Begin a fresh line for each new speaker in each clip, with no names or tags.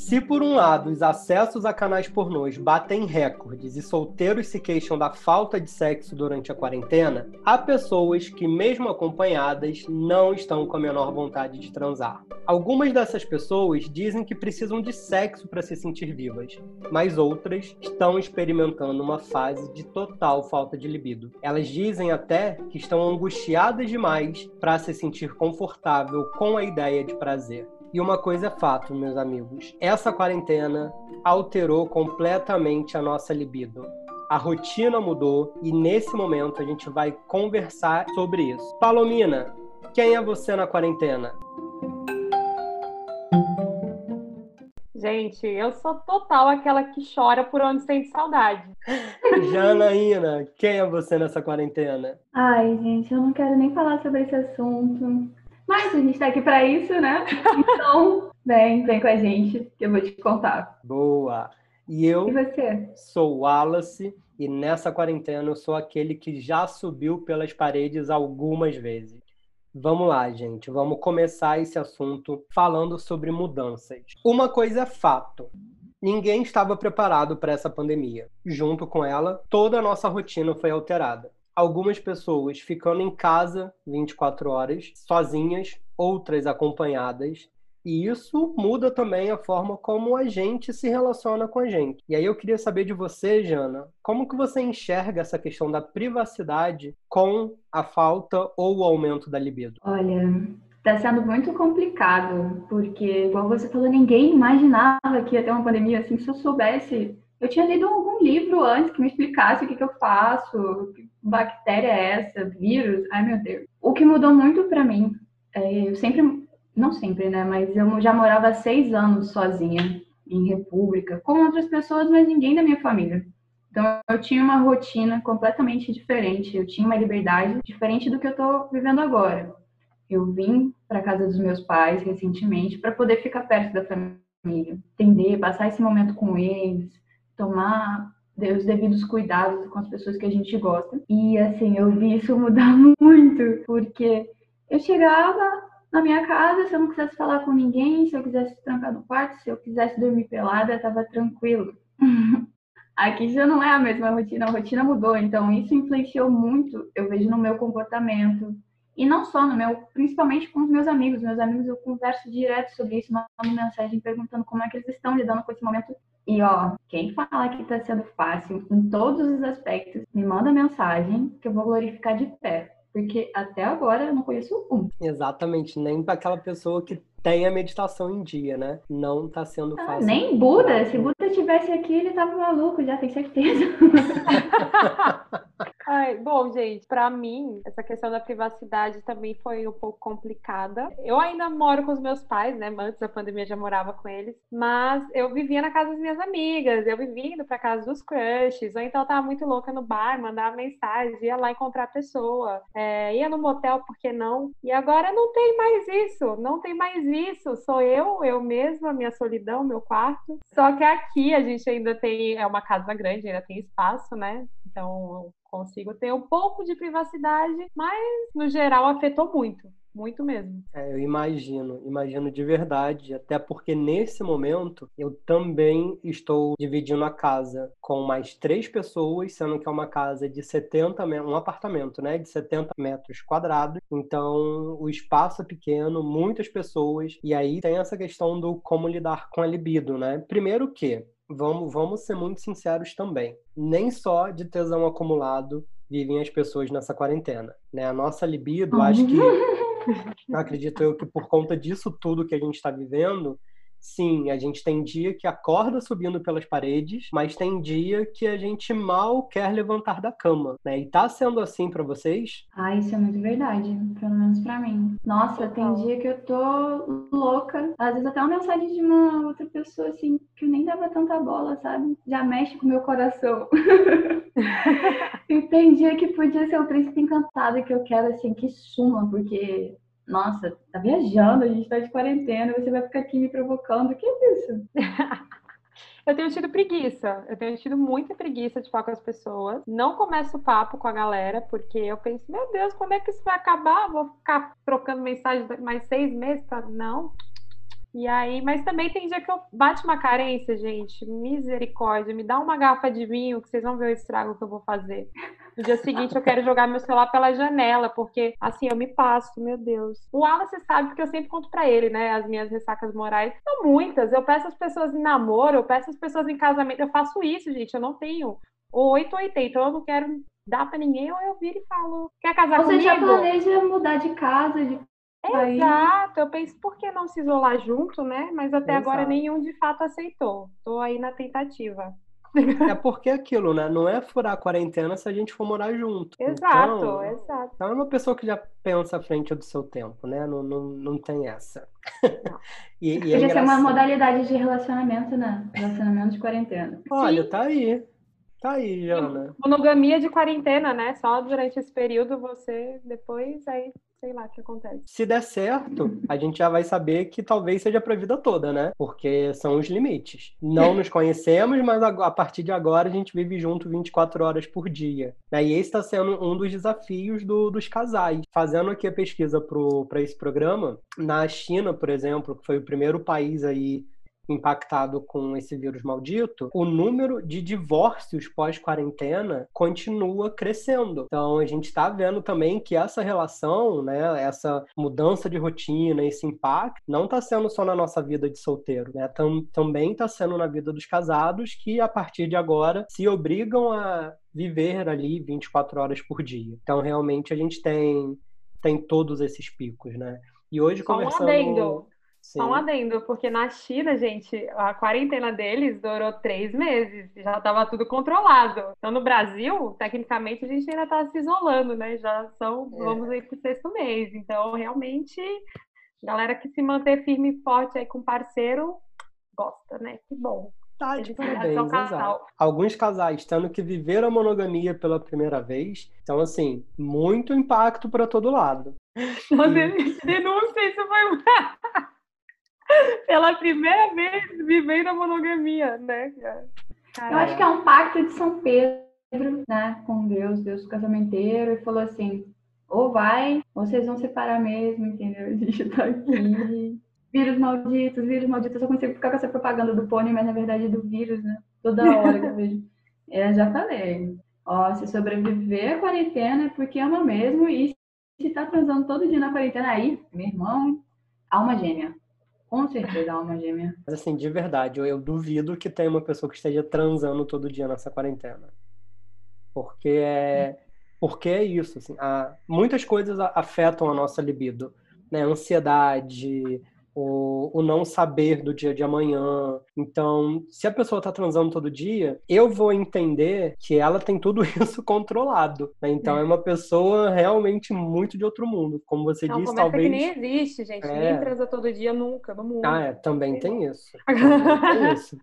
Se por um lado os acessos a canais pornôs batem recordes e solteiros se queixam da falta de sexo durante a quarentena, há pessoas que, mesmo acompanhadas, não estão com a menor vontade de transar. Algumas dessas pessoas dizem que precisam de sexo para se sentir vivas, mas outras estão experimentando uma fase de total falta de libido. Elas dizem até que estão angustiadas demais para se sentir confortável com a ideia de prazer. E uma coisa é fato, meus amigos: essa quarentena alterou completamente a nossa libido. A rotina mudou e nesse momento a gente vai conversar sobre isso. Palomina, quem é você na quarentena?
Gente, eu sou total aquela que chora por onde sente saudade.
Janaína, quem é você nessa quarentena?
Ai, gente, eu não quero nem falar sobre esse assunto. Mas a gente tá aqui para isso, né? Então, vem, vem com a gente que eu vou te contar.
Boa! E eu
e você?
sou Wallace e nessa quarentena eu sou aquele que já subiu pelas paredes algumas vezes. Vamos lá, gente, vamos começar esse assunto falando sobre mudanças. Uma coisa é fato. Ninguém estava preparado para essa pandemia. Junto com ela, toda a nossa rotina foi alterada algumas pessoas ficando em casa 24 horas, sozinhas, outras acompanhadas. E isso muda também a forma como a gente se relaciona com a gente. E aí eu queria saber de você, Jana, como que você enxerga essa questão da privacidade com a falta ou o aumento da libido?
Olha, está sendo muito complicado, porque, igual você falou, ninguém imaginava que ia ter uma pandemia assim. Se eu soubesse eu tinha lido algum livro antes que me explicasse o que, que eu faço, bactéria é essa, vírus, ai meu Deus. O que mudou muito para mim, é, eu sempre, não sempre, né, mas eu já morava seis anos sozinha em república, com outras pessoas, mas ninguém da minha família. Então eu tinha uma rotina completamente diferente, eu tinha uma liberdade diferente do que eu tô vivendo agora. Eu vim para casa dos meus pais recentemente para poder ficar perto da família, entender, passar esse momento com eles, tomar os devidos cuidados com as pessoas que a gente gosta. E assim, eu vi isso mudar muito, porque eu chegava na minha casa, se eu não quisesse falar com ninguém, se eu quisesse trancar no quarto, se eu quisesse dormir pelada, estava tranquilo. Aqui já não é a mesma rotina, a rotina mudou, então isso influenciou muito, eu vejo no meu comportamento, e não só no meu, principalmente com os meus amigos. Meus amigos eu converso direto sobre isso, mando mensagem perguntando como é que eles estão lidando com esse momento. E ó, quem fala que tá sendo fácil em todos os aspectos, me manda mensagem que eu vou glorificar de pé. Porque até agora eu não conheço um.
Exatamente, nem para aquela pessoa que tem a meditação em dia, né? Não tá sendo ah, fácil.
Nem Buda. Se Buda estivesse aqui, ele tava maluco, já tem certeza.
Ai, bom, gente, para mim, essa questão da privacidade também foi um pouco complicada. Eu ainda moro com os meus pais, né? Antes da pandemia já morava com eles, mas eu vivia na casa das minhas amigas, eu vivia indo pra casa dos crushes, ou então eu tava muito louca no bar, mandava mensagem, ia lá encontrar a pessoa, é, ia no motel, por que não? E agora não tem mais isso, não tem mais isso. Sou eu, eu mesma, minha solidão, meu quarto. Só que aqui a gente ainda tem, é uma casa grande, ainda tem espaço, né? Então consigo ter um pouco de privacidade, mas no geral afetou muito. Muito mesmo.
É, eu imagino, imagino de verdade, até porque nesse momento eu também estou dividindo a casa com mais três pessoas, sendo que é uma casa de 70 um apartamento, né, de 70 metros quadrados. Então o espaço é pequeno, muitas pessoas, e aí tem essa questão do como lidar com a libido, né? Primeiro que vamos, vamos ser muito sinceros também. Nem só de tesão acumulado vivem as pessoas nessa quarentena. Né? A nossa libido, acho que, acredito eu que por conta disso tudo que a gente está vivendo, Sim, a gente tem dia que acorda subindo pelas paredes, mas tem dia que a gente mal quer levantar da cama, né? E tá sendo assim para vocês?
Ah, isso é muito verdade, pelo menos para mim. Nossa, tem dia que eu tô louca, às vezes até uma mensagem de uma outra pessoa assim que eu nem dava tanta bola, sabe? Já mexe com o meu coração. e tem dia que podia ser o príncipe encantado que eu quero assim que suma, porque nossa, tá viajando, a gente tá de quarentena, você vai ficar aqui me provocando, que é isso?
Eu tenho tido preguiça, eu tenho tido muita preguiça de falar com as pessoas. Não começo o papo com a galera, porque eu penso, meu Deus, quando é que isso vai acabar? Vou ficar trocando mensagem mais seis meses pra. Não. E aí, mas também tem dia que eu bate uma carência, gente. Misericórdia, me dá uma garrafa de vinho que vocês vão ver o estrago que eu vou fazer. No dia seguinte eu quero jogar meu celular pela janela, porque assim eu me passo, meu Deus. O Wallace sabe porque eu sempre conto para ele, né, as minhas ressacas morais. São muitas. Eu peço as pessoas em namoro, eu peço as pessoas em casamento. Eu faço isso, gente. Eu não tenho 8 ou 80, então eu não quero dar para ninguém, ou eu viro e falo, quer casar
Você
comigo?
Você já planeja mudar de casa, de
Exato, eu penso por que não se isolar junto, né? Mas até Exato. agora nenhum de fato aceitou. Tô aí na tentativa.
É porque é aquilo, né? Não é furar a quarentena se a gente for morar junto.
Exato, então, exato.
Então é uma pessoa que já pensa à frente do seu tempo, né? Não, não, não tem essa.
e, e é Podia ser uma modalidade de relacionamento, né? Relacionamento de quarentena.
Olha, Sim. tá aí. Tá aí, Jana.
Monogamia de quarentena, né? Só durante esse período você depois aí sei lá o que acontece.
Se der certo, a gente já vai saber que talvez seja para a vida toda, né? Porque são os limites. Não nos conhecemos, mas a partir de agora a gente vive junto 24 horas por dia. E esse está sendo um dos desafios do, dos casais. Fazendo aqui a pesquisa para esse programa, na China, por exemplo, que foi o primeiro país aí impactado com esse vírus maldito, o número de divórcios pós-quarentena continua crescendo. Então a gente está vendo também que essa relação, né, essa mudança de rotina, esse impacto, não está sendo só na nossa vida de solteiro, né? Tam, também está sendo na vida dos casados que a partir de agora se obrigam a viver ali 24 horas por dia. Então realmente a gente tem tem todos esses picos, né? E hoje
Só
conversando
um adendo. Só um adendo, porque na China, gente, a quarentena deles durou três meses, já estava tudo controlado. Então, no Brasil, tecnicamente, a gente ainda está se isolando, né? Já são, é. vamos aí para o sexto mês. Então, realmente, galera que se manter firme e forte aí com parceiro, gosta, né? Que bom.
Tá de parabéns, exato. Alguns casais tendo que viver a monogamia pela primeira vez. Então, assim, muito impacto para todo lado.
Nossa, e... denúncia, isso foi pela primeira vez vivendo a monogamia, né?
Eu acho que é um pacto de São Pedro, né, com Deus, Deus casamenteiro, e falou assim: ou vai, ou vocês vão separar mesmo, entendeu? A gente tá aqui. vírus malditos, vírus malditos. Eu só consigo ficar com essa propaganda do pônei, mas na verdade é do vírus, né? Toda hora que eu vejo. Eu já falei. Ó, se sobreviver à quarentena é porque ama mesmo, e se tá transando todo dia na quarentena aí, meu irmão, alma gêmea. Com certeza, alma gêmea.
Mas assim, de verdade, eu, eu duvido que tenha uma pessoa que esteja transando todo dia nessa quarentena. Porque é, porque é isso, assim, há, muitas coisas afetam a nossa libido, né? Ansiedade, o, o não saber do dia de amanhã. Então, se a pessoa está transando todo dia, eu vou entender que ela tem tudo isso controlado. Né? Então, é. é. uma pessoa realmente muito de outro mundo. Como você não, disse, talvez.
que nem existe, gente. É... Ninguém transa todo dia nunca no mundo.
Ah, é, também tem isso. Também tem isso.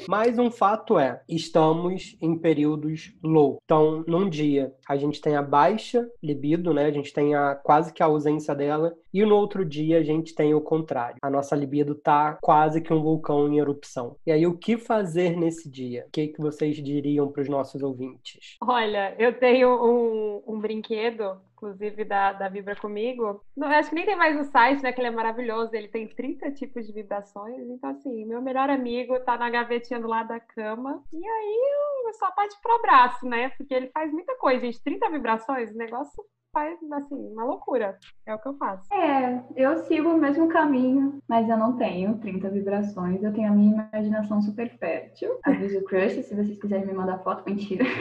Mas um fato é, estamos em períodos low. Então, num dia, a gente tem a baixa libido, né? A gente tem a quase que a ausência dela. E no outro dia, a gente tem o contrário. A nossa libido tá quase que um vulcão em erupção. E aí, o que fazer nesse dia? O que, que vocês diriam para os nossos ouvintes?
Olha, eu tenho um, um brinquedo inclusive, da, da Vibra Comigo. Não, acho que nem tem mais o site, né? Que ele é maravilhoso. Ele tem 30 tipos de vibrações. Então, assim, meu melhor amigo tá na gavetinha do lado da cama. E aí, eu só parte pro abraço, né? Porque ele faz muita coisa, gente. 30 vibrações, negócio faz, assim, uma loucura. É o que eu faço.
É, eu sigo o mesmo caminho, mas eu não tenho 30 vibrações. Eu tenho a minha imaginação super fértil. Aviso o crush, se vocês quiserem me mandar foto, mentira.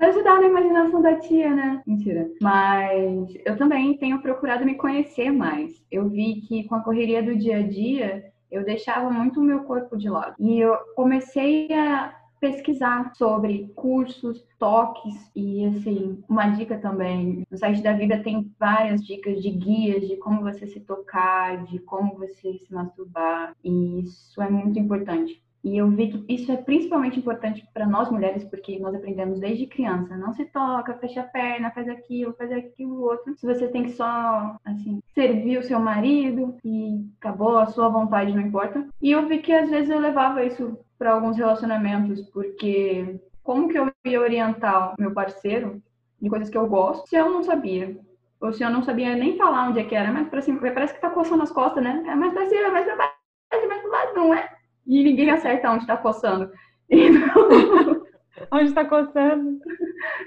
ajudar na imaginação da tia, né? Mentira. Mas eu também tenho procurado me conhecer mais. Eu vi que com a correria do dia a dia, eu deixava muito o meu corpo de lado. E eu comecei a pesquisar sobre cursos, toques e assim, uma dica também, no site da Vida tem várias dicas de guias de como você se tocar, de como você se masturbar, e isso é muito importante. E eu vi que isso é principalmente importante para nós mulheres, porque nós aprendemos desde criança. Não se toca, fecha a perna, faz aquilo, faz aquilo outro. Se você tem que só, assim, servir o seu marido e acabou, a sua vontade não importa. E eu vi que às vezes eu levava isso para alguns relacionamentos, porque como que eu ia orientar meu parceiro de coisas que eu gosto se eu não sabia? O senhor não sabia nem falar onde é que era, mas para cima, parece que tá coçando as costas, né? É mais pra cima, mais pra baixo, mais pro lado, não é? E ninguém acerta onde tá coçando.
Então... onde tá coçando.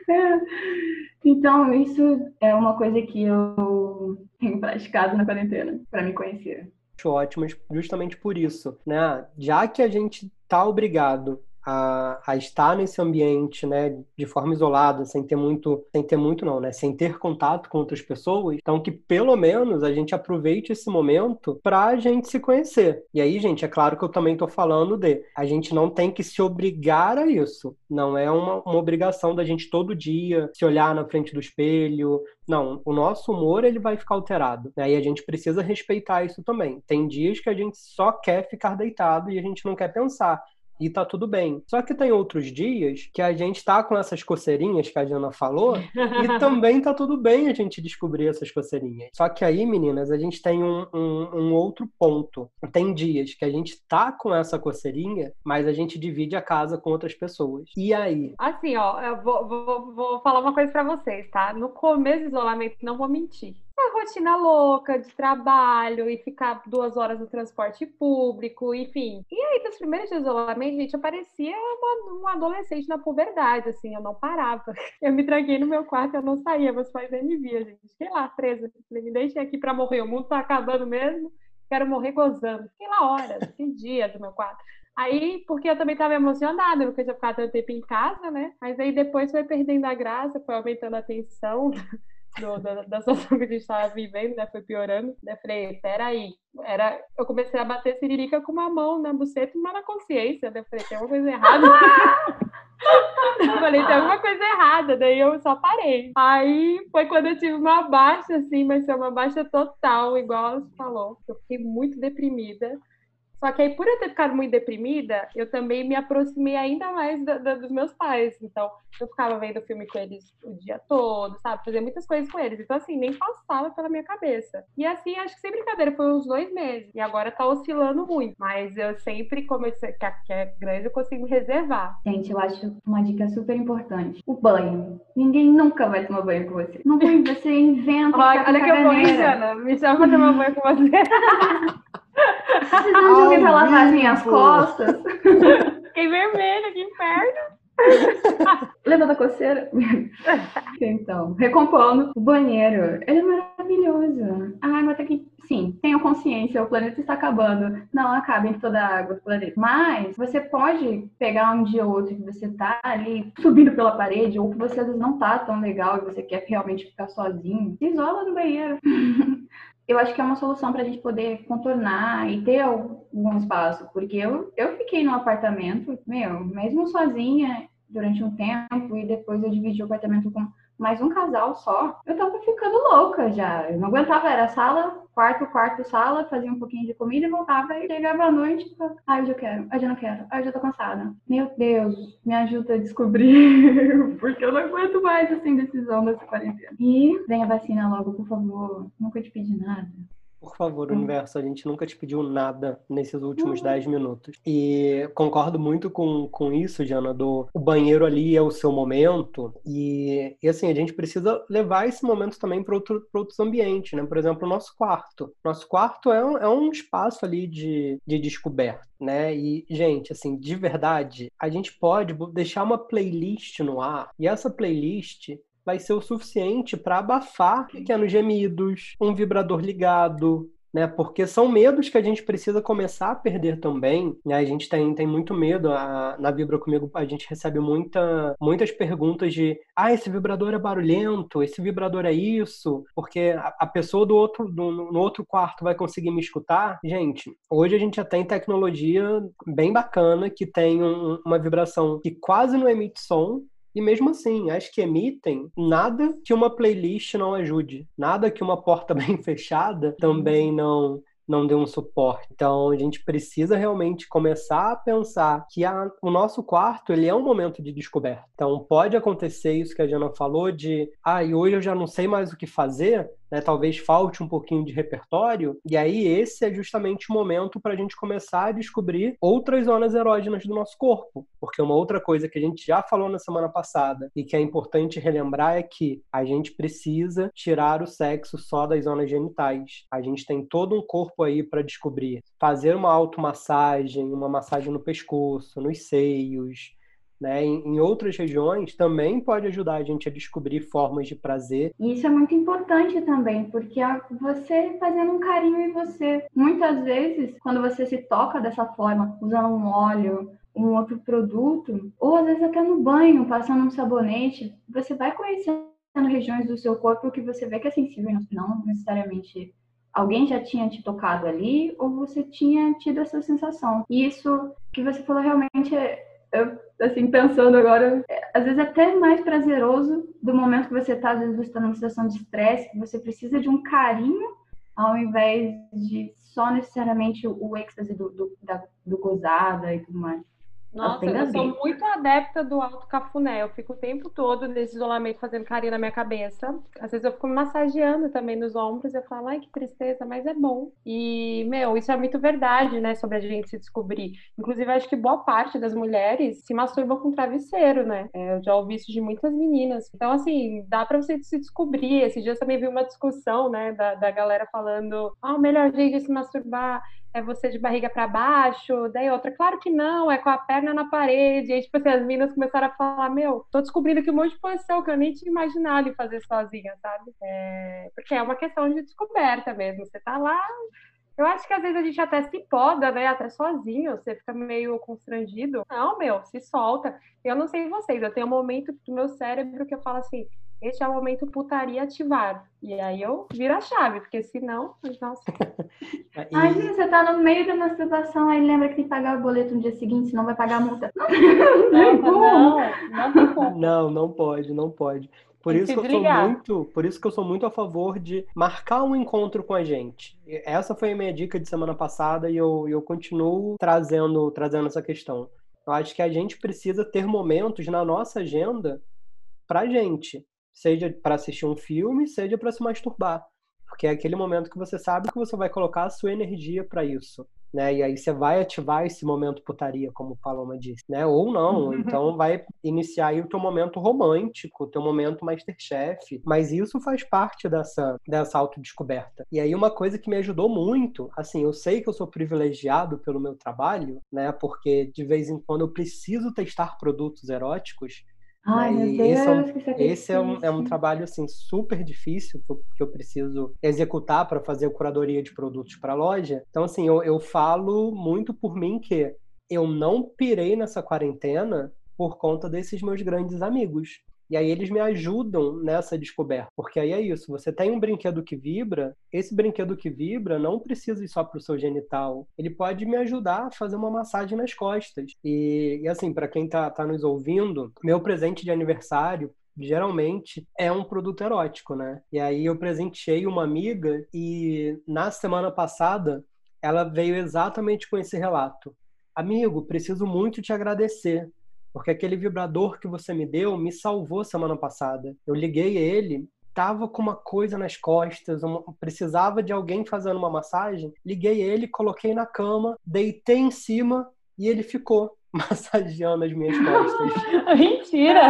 É. Então, isso é uma coisa que eu tenho praticado na quarentena, para me conhecer.
Ótimo, justamente por isso, né? Já que a gente tá obrigado a, a, estar nesse ambiente, né, de forma isolada, sem ter muito, sem ter muito não, né, sem ter contato com outras pessoas. Então que pelo menos a gente aproveite esse momento para a gente se conhecer. E aí, gente, é claro que eu também estou falando de, a gente não tem que se obrigar a isso. Não é uma, uma obrigação da gente todo dia se olhar na frente do espelho. Não, o nosso humor ele vai ficar alterado. Né? E a gente precisa respeitar isso também. Tem dias que a gente só quer ficar deitado e a gente não quer pensar e tá tudo bem. Só que tem outros dias que a gente tá com essas coceirinhas que a Diana falou e também tá tudo bem a gente descobrir essas coceirinhas. Só que aí, meninas, a gente tem um, um, um outro ponto. Tem dias que a gente tá com essa coceirinha, mas a gente divide a casa com outras pessoas. E aí?
Assim, ó, eu vou, vou, vou falar uma coisa para vocês, tá? No começo do isolamento, não vou mentir rotina louca de trabalho e ficar duas horas no transporte público, enfim. E aí, nos primeiros dias de isolamento, gente, eu parecia uma, adolescente na puberdade, assim, eu não parava. Eu me tranquei no meu quarto, eu não saía, meus pais nem me viam, gente. Fiquei lá, presa. Me deixem aqui para morrer, o mundo tá acabando mesmo, quero morrer gozando. Fiquei lá horas, que dias no meu quarto. Aí, porque eu também estava emocionada, porque eu tinha ficado tanto tempo em casa, né? Mas aí depois foi perdendo a graça, foi aumentando a tensão do, da, da situação que a gente estava vivendo, né? Foi piorando. Eu falei, peraí. Era, eu comecei a bater siririca com uma mão na buceta uma na consciência. Eu falei, tem alguma coisa errada. eu falei, tem alguma coisa errada. Daí eu só parei. Aí foi quando eu tive uma baixa, assim, mas foi uma baixa total, igual ela falou. Eu fiquei muito deprimida. Só que aí, por eu ter ficado muito deprimida, eu também me aproximei ainda mais da, da, dos meus pais. Então, eu ficava vendo filme com eles o dia todo, sabe? Fazia muitas coisas com eles. Então, assim, nem passava pela minha cabeça. E assim, acho que sem brincadeira, foi uns dois meses. E agora tá oscilando muito. Mas eu sempre, como eu sei que é grande, eu consigo reservar.
Gente, eu acho uma dica super importante. O banho. Ninguém nunca vai tomar banho com você. Não tem, você inventa.
olha, olha que eu vou, Luciana. Me chama pra tomar banho com você.
Precisando de alguém pra lavar as minhas costas.
Fiquei vermelha, que inferno.
Lembra da coceira? então, recompondo, o banheiro, ele é maravilhoso. A água tá aqui, sim, tenha consciência, o planeta está acabando. Não acabe toda a água do planeta. Mas você pode pegar um dia ou outro que você tá ali subindo pela parede, ou que você às vezes não tá tão legal e você quer realmente ficar sozinho. Se isola no banheiro. eu acho que é uma solução para a gente poder contornar e ter algum espaço, porque eu, eu fiquei no apartamento, meu, mesmo sozinha durante um tempo e depois eu dividi o apartamento com mais um casal só, eu tava ficando louca já. Eu não aguentava, era sala, quarto, quarto, sala, fazia um pouquinho de comida e voltava e chegava à noite, tipo, ai, hoje eu quero, hoje eu não quero, hoje eu tô cansada. Meu Deus, me ajuda a descobrir, porque eu não aguento mais essa indecisão dessa quarentena. E vem a vacina logo, por favor, nunca te pedi nada.
Por favor, hum. universo, a gente nunca te pediu nada nesses últimos 10 hum. minutos. E concordo muito com, com isso, Jana, do o banheiro ali é o seu momento. E, e assim, a gente precisa levar esse momento também para outro, outros ambientes, né? Por exemplo, o nosso quarto. Nosso quarto é um, é um espaço ali de, de descoberta, né? E, gente, assim, de verdade, a gente pode deixar uma playlist no ar. E essa playlist vai ser o suficiente para abafar pequenos gemidos, um vibrador ligado, né? Porque são medos que a gente precisa começar a perder também. Né? A gente tem, tem muito medo. A, na Vibra Comigo a gente recebe muita, muitas perguntas de ah, esse vibrador é barulhento, esse vibrador é isso, porque a, a pessoa do outro, do, no outro quarto vai conseguir me escutar. Gente, hoje a gente já tem tecnologia bem bacana que tem um, uma vibração que quase não emite som, e mesmo assim, as que emitem, nada que uma playlist não ajude, nada que uma porta bem fechada também não não dê um suporte. Então a gente precisa realmente começar a pensar que a, o nosso quarto ele é um momento de descoberta. Então pode acontecer isso que a Jana falou de, ah, e hoje eu já não sei mais o que fazer, né? Talvez falte um pouquinho de repertório, e aí esse é justamente o momento para a gente começar a descobrir outras zonas erógenas do nosso corpo. Porque uma outra coisa que a gente já falou na semana passada e que é importante relembrar é que a gente precisa tirar o sexo só das zonas genitais. A gente tem todo um corpo aí para descobrir. Fazer uma automassagem, uma massagem no pescoço, nos seios, né, em, em, outras regiões também pode ajudar a gente a descobrir formas de prazer.
E isso é muito importante também, porque você fazendo um carinho em você. Muitas vezes, quando você se toca dessa forma, usando um óleo, um outro produto, ou às vezes até no banho, passando um sabonete, você vai conhecendo regiões do seu corpo que você vê que é sensível, não necessariamente alguém já tinha te tocado ali ou você tinha tido essa sensação. E isso que você falou realmente é eu, assim, pensando agora, é, às vezes é até mais prazeroso do momento que você está, às vezes você está numa situação de estresse, que você precisa de um carinho, ao invés de só necessariamente o êxtase do, do, da, do gozada e tudo mais.
Nossa, eu sou muito adepta do alto cafuné. Eu fico o tempo todo nesse isolamento fazendo carinho na minha cabeça. Às vezes eu fico me massageando também nos ombros. Eu falo, ai, que tristeza, mas é bom. E, meu, isso é muito verdade, né? Sobre a gente se descobrir. Inclusive, acho que boa parte das mulheres se masturbam com travesseiro, né? É, eu já ouvi isso de muitas meninas. Então, assim, dá pra você se descobrir. Esses dias também vi uma discussão, né? Da, da galera falando, ah, o melhor jeito de se masturbar é você de barriga para baixo, daí outra, claro que não, é com a perna na parede. E aí, tipo assim, as meninas começaram a falar, meu, tô descobrindo aqui um monte de posição que eu nem tinha imaginado fazer sozinha, sabe? É... Porque é uma questão de descoberta mesmo. Você tá lá. Eu acho que às vezes a gente até se poda, né? Até sozinho, você fica meio constrangido. Não, meu, se solta. Eu não sei vocês, eu tenho um momento do meu cérebro que eu falo assim, este é o momento putaria ativado. E aí eu viro a chave, porque senão, nossa.
e... Imagina, você tá no meio da masturbação, aí lembra que tem que pagar o boleto no dia seguinte, senão vai pagar a multa.
Não, não, não, não, não pode, não pode. Por isso, que eu sou muito, por isso que eu sou muito a favor de marcar um encontro com a gente. Essa foi a minha dica de semana passada e eu, eu continuo trazendo, trazendo essa questão. Eu acho que a gente precisa ter momentos na nossa agenda pra gente seja para assistir um filme, seja para se masturbar. Porque é aquele momento que você sabe que você vai colocar a sua energia para isso. Né? E aí você vai ativar esse momento putaria, como o Paloma disse, né? Ou não, então vai iniciar aí o teu momento romântico, o teu momento Masterchef, mas isso faz parte dessa, dessa autodescoberta. E aí uma coisa que me ajudou muito, assim, eu sei que eu sou privilegiado pelo meu trabalho, né? Porque de vez em quando eu preciso testar produtos eróticos,
Ai, meu Deus,
esse, é um,
é,
esse é, um, é um trabalho assim super difícil que eu, que eu preciso executar para fazer a curadoria de produtos para a loja. Então, assim, eu, eu falo muito por mim que eu não pirei nessa quarentena por conta desses meus grandes amigos. E aí eles me ajudam nessa descoberta. Porque aí é isso, você tem um brinquedo que vibra, esse brinquedo que vibra não precisa ir só para o seu genital. Ele pode me ajudar a fazer uma massagem nas costas. E, e assim, para quem está tá nos ouvindo, meu presente de aniversário geralmente é um produto erótico, né? E aí eu presenteei uma amiga e na semana passada ela veio exatamente com esse relato. Amigo, preciso muito te agradecer porque aquele vibrador que você me deu me salvou semana passada. Eu liguei ele, tava com uma coisa nas costas, uma, precisava de alguém fazendo uma massagem. Liguei ele, coloquei na cama, deitei em cima e ele ficou massageando as minhas costas.
Mentira!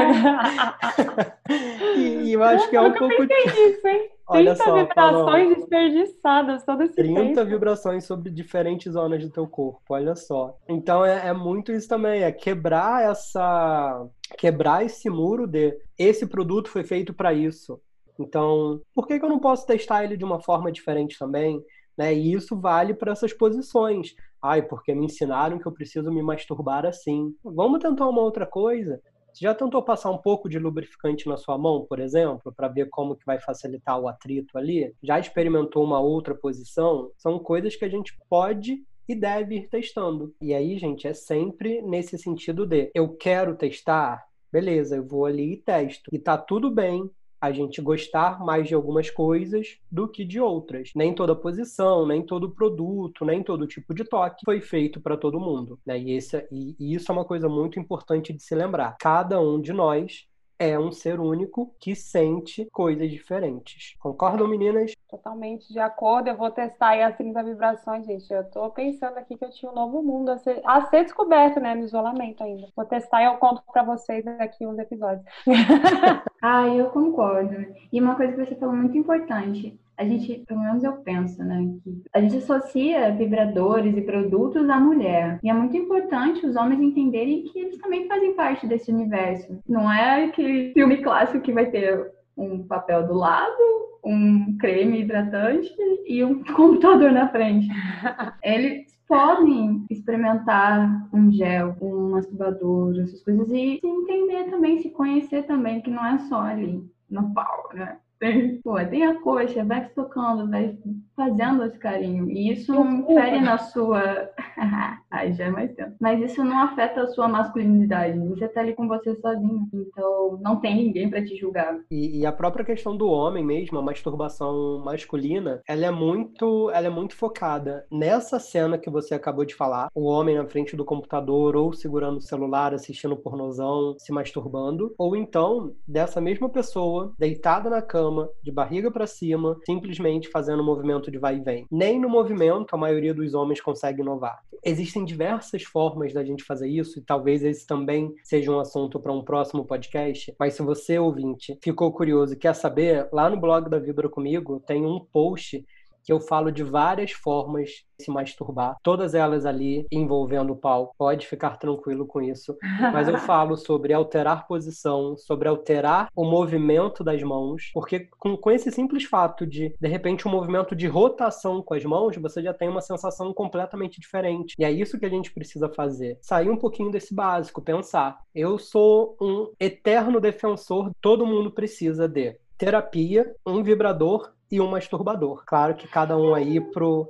e, e, eu acho que é um pouco.
Isso, hein? Olha 30 só, vibrações Paulo, desperdiçadas todo esse
30
tempo.
vibrações sobre diferentes zonas do teu corpo, olha só. Então é, é muito isso também, é quebrar essa. quebrar esse muro de esse produto foi feito para isso. Então, por que, que eu não posso testar ele de uma forma diferente também? Né? E isso vale para essas posições. Ai, porque me ensinaram que eu preciso me masturbar assim. Vamos tentar uma outra coisa. Você já tentou passar um pouco de lubrificante na sua mão, por exemplo, para ver como que vai facilitar o atrito ali? Já experimentou uma outra posição? São coisas que a gente pode e deve ir testando. E aí, gente, é sempre nesse sentido de eu quero testar, beleza, eu vou ali e testo. E tá tudo bem a gente gostar mais de algumas coisas do que de outras. Nem toda posição, nem todo produto, nem todo tipo de toque foi feito para todo mundo. Né? E, esse, e, e isso é uma coisa muito importante de se lembrar. Cada um de nós é um ser único que sente coisas diferentes. Concordam, meninas?
Totalmente de acordo. Eu vou testar aí as 30 vibrações, gente. Eu tô pensando aqui que eu tinha um novo mundo a ser, a ser descoberto, né, no isolamento ainda. Vou testar e eu conto para vocês aqui uns episódios.
ah, eu concordo. E uma coisa que você falou muito importante a gente, pelo menos eu penso, né, que a gente associa vibradores e produtos à mulher. E é muito importante os homens entenderem que eles também fazem parte desse universo. Não é aquele filme clássico que vai ter um papel do lado, um creme hidratante e um computador na frente. Eles podem experimentar um gel, um masturbador, essas coisas e se entender também, se conhecer também, que não é só ali no pau, né? Tem, pô, tem a coxa, vai se tocando, vai fazendo esse carinho. E isso não interfere na sua. Ai, já é mais tempo. Mas isso não afeta a sua masculinidade. Você tá ali com você sozinho. Então não tem ninguém para te julgar.
E, e, a própria questão do homem mesmo, a masturbação masculina, ela é muito, ela é muito focada nessa cena que você acabou de falar. O homem na frente do computador ou segurando o celular, assistindo pornozão, se masturbando. Ou então, dessa mesma pessoa, deitada na cama cama, de barriga para cima, simplesmente fazendo um movimento de vai e vem. Nem no movimento a maioria dos homens consegue inovar. Existem diversas formas da gente fazer isso, e talvez esse também seja um assunto para um próximo podcast. Mas se você, ouvinte, ficou curioso e quer saber, lá no blog da Vibra Comigo tem um post que eu falo de várias formas de se masturbar, todas elas ali envolvendo o pau. Pode ficar tranquilo com isso. Mas eu falo sobre alterar posição, sobre alterar o movimento das mãos, porque com, com esse simples fato de, de repente, um movimento de rotação com as mãos, você já tem uma sensação completamente diferente. E é isso que a gente precisa fazer. Sair um pouquinho desse básico, pensar. Eu sou um eterno defensor, todo mundo precisa de terapia, um vibrador e um masturbador. Claro que cada um aí pro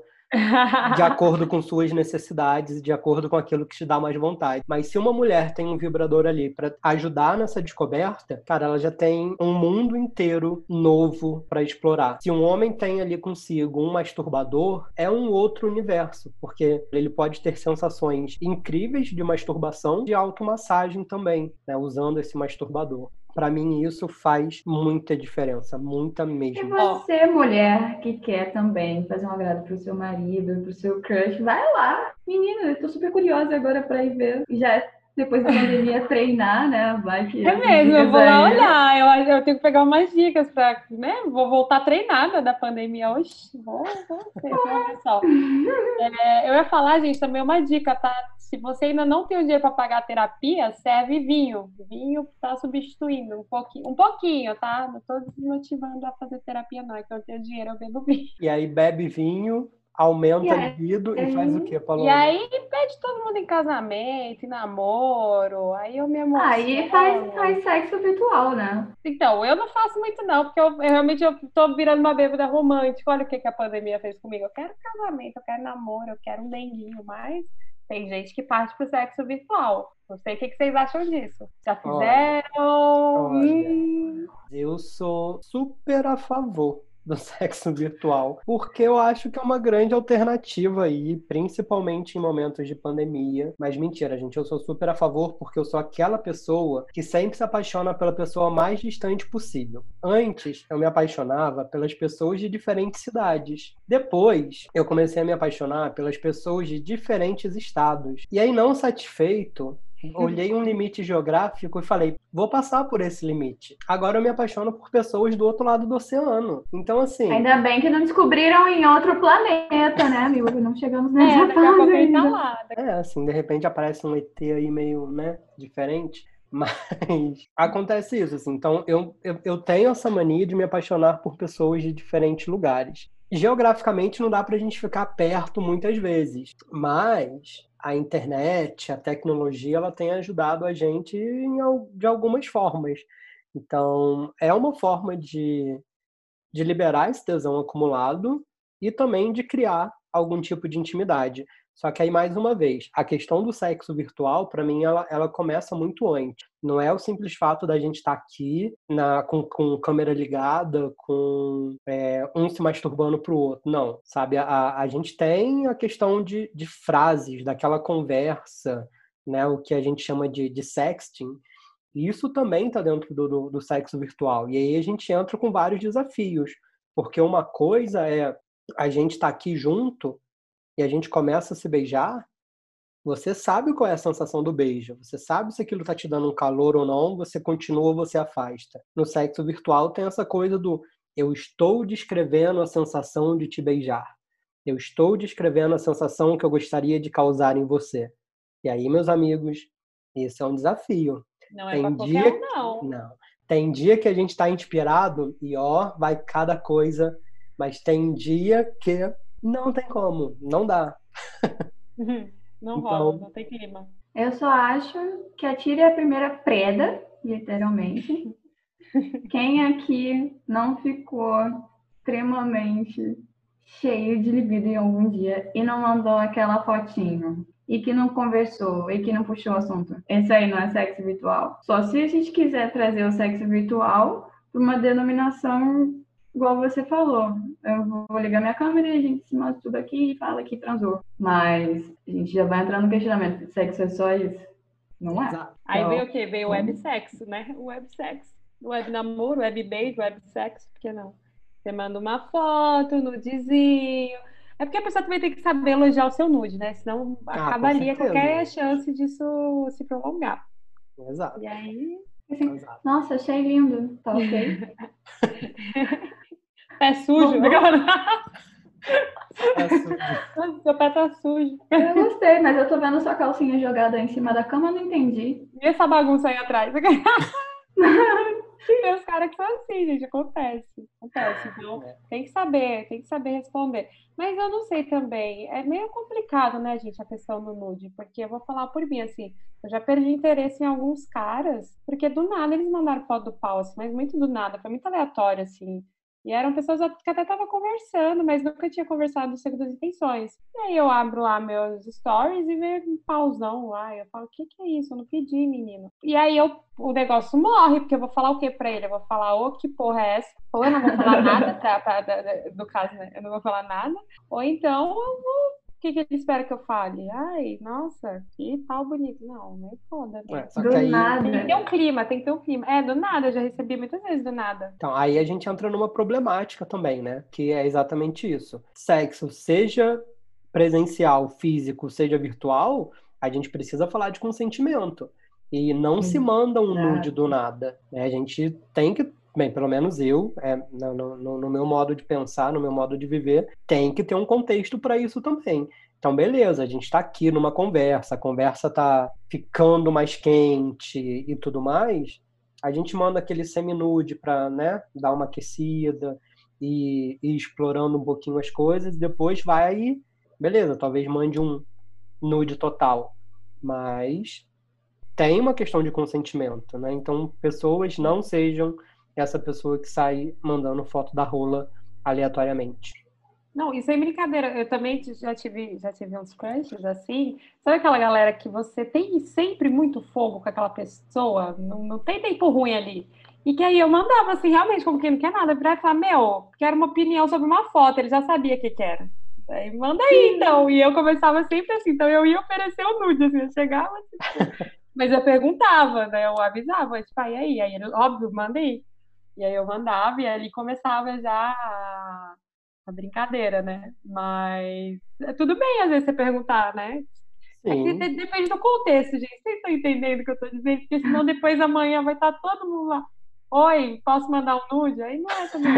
de acordo com suas necessidades, de acordo com aquilo que te dá mais vontade. Mas se uma mulher tem um vibrador ali para ajudar nessa descoberta, cara, ela já tem um mundo inteiro novo para explorar. Se um homem tem ali consigo um masturbador, é um outro universo, porque ele pode ter sensações incríveis de masturbação, de automassagem também, né, usando esse masturbador. Para mim, isso faz muita diferença, muita mesmo.
E você, mulher, que quer também fazer um agrado pro seu marido, pro seu crush, vai lá. Menina, eu tô super curiosa agora para ir ver. Já depois da pandemia treinar, né? Vai que.
É mesmo, eu vou lá olhar. Eu, eu tenho que pegar umas dicas para, né? Vou voltar treinada da pandemia hoje. Vou, vou pessoal. É, eu ia falar, gente, também uma dica, tá? Se você ainda não tem o dinheiro para pagar a terapia, serve vinho. Vinho está substituindo um pouquinho, um pouquinho, tá? Não estou desmotivando a fazer terapia, não. É que eu tenho dinheiro, eu bebo vinho.
E aí bebe vinho, aumenta a libido e faz o quê, Paloma?
E aí pede todo mundo em casamento, em namoro, aí eu me emociono.
Aí faz, faz sexo virtual, né?
Então, eu não faço muito não, porque eu, eu realmente eu tô virando uma bêbada romântica. Olha o que, que a pandemia fez comigo. Eu quero casamento, eu quero namoro, eu quero um denguinho, mas tem gente que parte pro sexo virtual. Não sei o que, que vocês acham disso. Já fizeram? Olha, olha,
hum... Eu sou super a favor do sexo virtual, porque eu acho que é uma grande alternativa aí, principalmente em momentos de pandemia. Mas mentira, gente, eu sou super a favor porque eu sou aquela pessoa que sempre se apaixona pela pessoa mais distante possível. Antes, eu me apaixonava pelas pessoas de diferentes cidades. Depois, eu comecei a me apaixonar pelas pessoas de diferentes estados. E aí, não satisfeito, olhei um limite geográfico e falei, vou passar por esse limite. Agora eu me apaixono por pessoas do outro lado do oceano. Então, assim.
Ainda bem que não descobriram em outro planeta, né, amigo? Não chegamos nessa é, fase. Ainda. Lá.
É, assim, de repente aparece um ET aí meio, né, diferente. Mas acontece isso, assim. Então, eu, eu, eu tenho essa mania de me apaixonar por pessoas de diferentes lugares. Geograficamente não dá pra gente ficar perto muitas vezes, mas a internet, a tecnologia, ela tem ajudado a gente em, de algumas formas. Então, é uma forma de, de liberar esse tesão acumulado e também de criar algum tipo de intimidade. Só que aí, mais uma vez, a questão do sexo virtual, para mim, ela, ela começa muito antes. Não é o simples fato da gente estar tá aqui na, com, com câmera ligada, com é, um se masturbando pro outro. Não, sabe? A, a gente tem a questão de, de frases, daquela conversa, né? O que a gente chama de, de sexting, isso também está dentro do, do, do sexo virtual. E aí a gente entra com vários desafios. Porque uma coisa é a gente estar tá aqui junto e a gente começa a se beijar, você sabe qual é a sensação do beijo, você sabe se aquilo está te dando um calor ou não, você continua ou você afasta. No sexo virtual tem essa coisa do eu estou descrevendo a sensação de te beijar. Eu estou descrevendo a sensação que eu gostaria de causar em você. E aí, meus amigos, esse é um desafio.
Não é tem dia um, não.
não. Tem dia que a gente está inspirado e ó, vai cada coisa, mas tem dia que não tem como, não dá.
não então, rola, não tem clima.
Eu só acho que a Tira é a primeira preda, literalmente. Quem aqui não ficou extremamente cheio de libido em algum dia e não mandou aquela fotinho? E que não conversou e que não puxou o assunto. Esse aí não é sexo virtual. Só se a gente quiser trazer o sexo virtual para uma denominação igual você falou. Eu vou ligar minha câmera e a gente se mostra tudo aqui e fala que transou. Mas a gente já vai entrar no questionamento: sexo é só isso? Não é. Exato.
Aí então, veio o quê? Veio o websexo, né? O websexo. Web namoro, web beijo, web sexo, por que não? Você manda uma foto, nudezinho. É porque a pessoa também tem que saber elogiar o seu nude, né? Senão ah, acabaria qualquer chance disso se prolongar.
Exato.
E aí.
Assim, Nossa, achei lindo. Tá ok.
Pé sujo. Pé sujo. Seu pé tá sujo.
Eu gostei, mas eu tô vendo sua calcinha jogada em cima da cama, eu não entendi.
E essa bagunça aí atrás? Tem os caras que são assim, gente, acontece. Acontece. Então, é. tem que saber, tem que saber responder. Mas eu não sei também. É meio complicado, né, gente, a questão do nude, porque eu vou falar por mim, assim, eu já perdi interesse em alguns caras, porque do nada eles mandaram foto do pau, assim, mas muito do nada, foi muito aleatório, assim. E eram pessoas que até estavam conversando, mas nunca tinha conversado segundo as intenções. E aí eu abro lá meus stories e vejo um pauzão lá. Eu falo, o que, que é isso? Eu não pedi, menino. E aí eu, o negócio morre, porque eu vou falar o que pra ele? Eu vou falar, ô, oh, que porra é essa? Ou eu não vou falar nada pra, do caso, né? Eu não vou falar nada. Ou então eu vou que, que ele espera que eu fale? Ai, nossa, que tal bonito. Não, nem foda. Né?
É, do aí... nada.
Tem que ter um clima, tem que ter um clima. É, do nada, eu já recebi muitas vezes do nada.
Então, aí a gente entra numa problemática também, né? Que é exatamente isso. Sexo, seja presencial, físico, seja virtual, a gente precisa falar de consentimento. E não se manda um nude do nada. Né? A gente tem que bem, pelo menos eu, é, no, no, no, meu modo de pensar, no meu modo de viver, tem que ter um contexto para isso também. Então, beleza, a gente está aqui numa conversa, a conversa está ficando mais quente e tudo mais, a gente manda aquele semi-nude para né, dar uma aquecida e ir explorando um pouquinho as coisas, e depois vai, beleza, talvez mande um nude total, mas tem uma questão de consentimento, né? Então, pessoas não sejam essa pessoa que sai mandando foto da rola aleatoriamente.
Não, isso é brincadeira. Eu também já tive, já tive uns crushes assim. Sabe aquela galera que você tem sempre muito fogo com aquela pessoa? Não, não tem tempo ruim ali. E que aí eu mandava assim, realmente, como quem não quer nada, e falar, meu, quero uma opinião sobre uma foto. Ele já sabia o que, que era. Aí, manda aí, então. E eu começava sempre assim, então eu ia oferecer o nude, assim, eu chegava assim, Mas eu perguntava, né? Eu avisava, tipo, aí, aí, aí ele, óbvio, manda aí. E aí eu mandava e ali começava já a, a brincadeira, né? Mas é tudo bem, às vezes, você perguntar, né? É Sim. É depende do contexto, gente. Vocês estão entendendo o que eu estou dizendo? Porque senão depois amanhã vai estar todo mundo lá. Oi, posso mandar um nude? Aí não é também.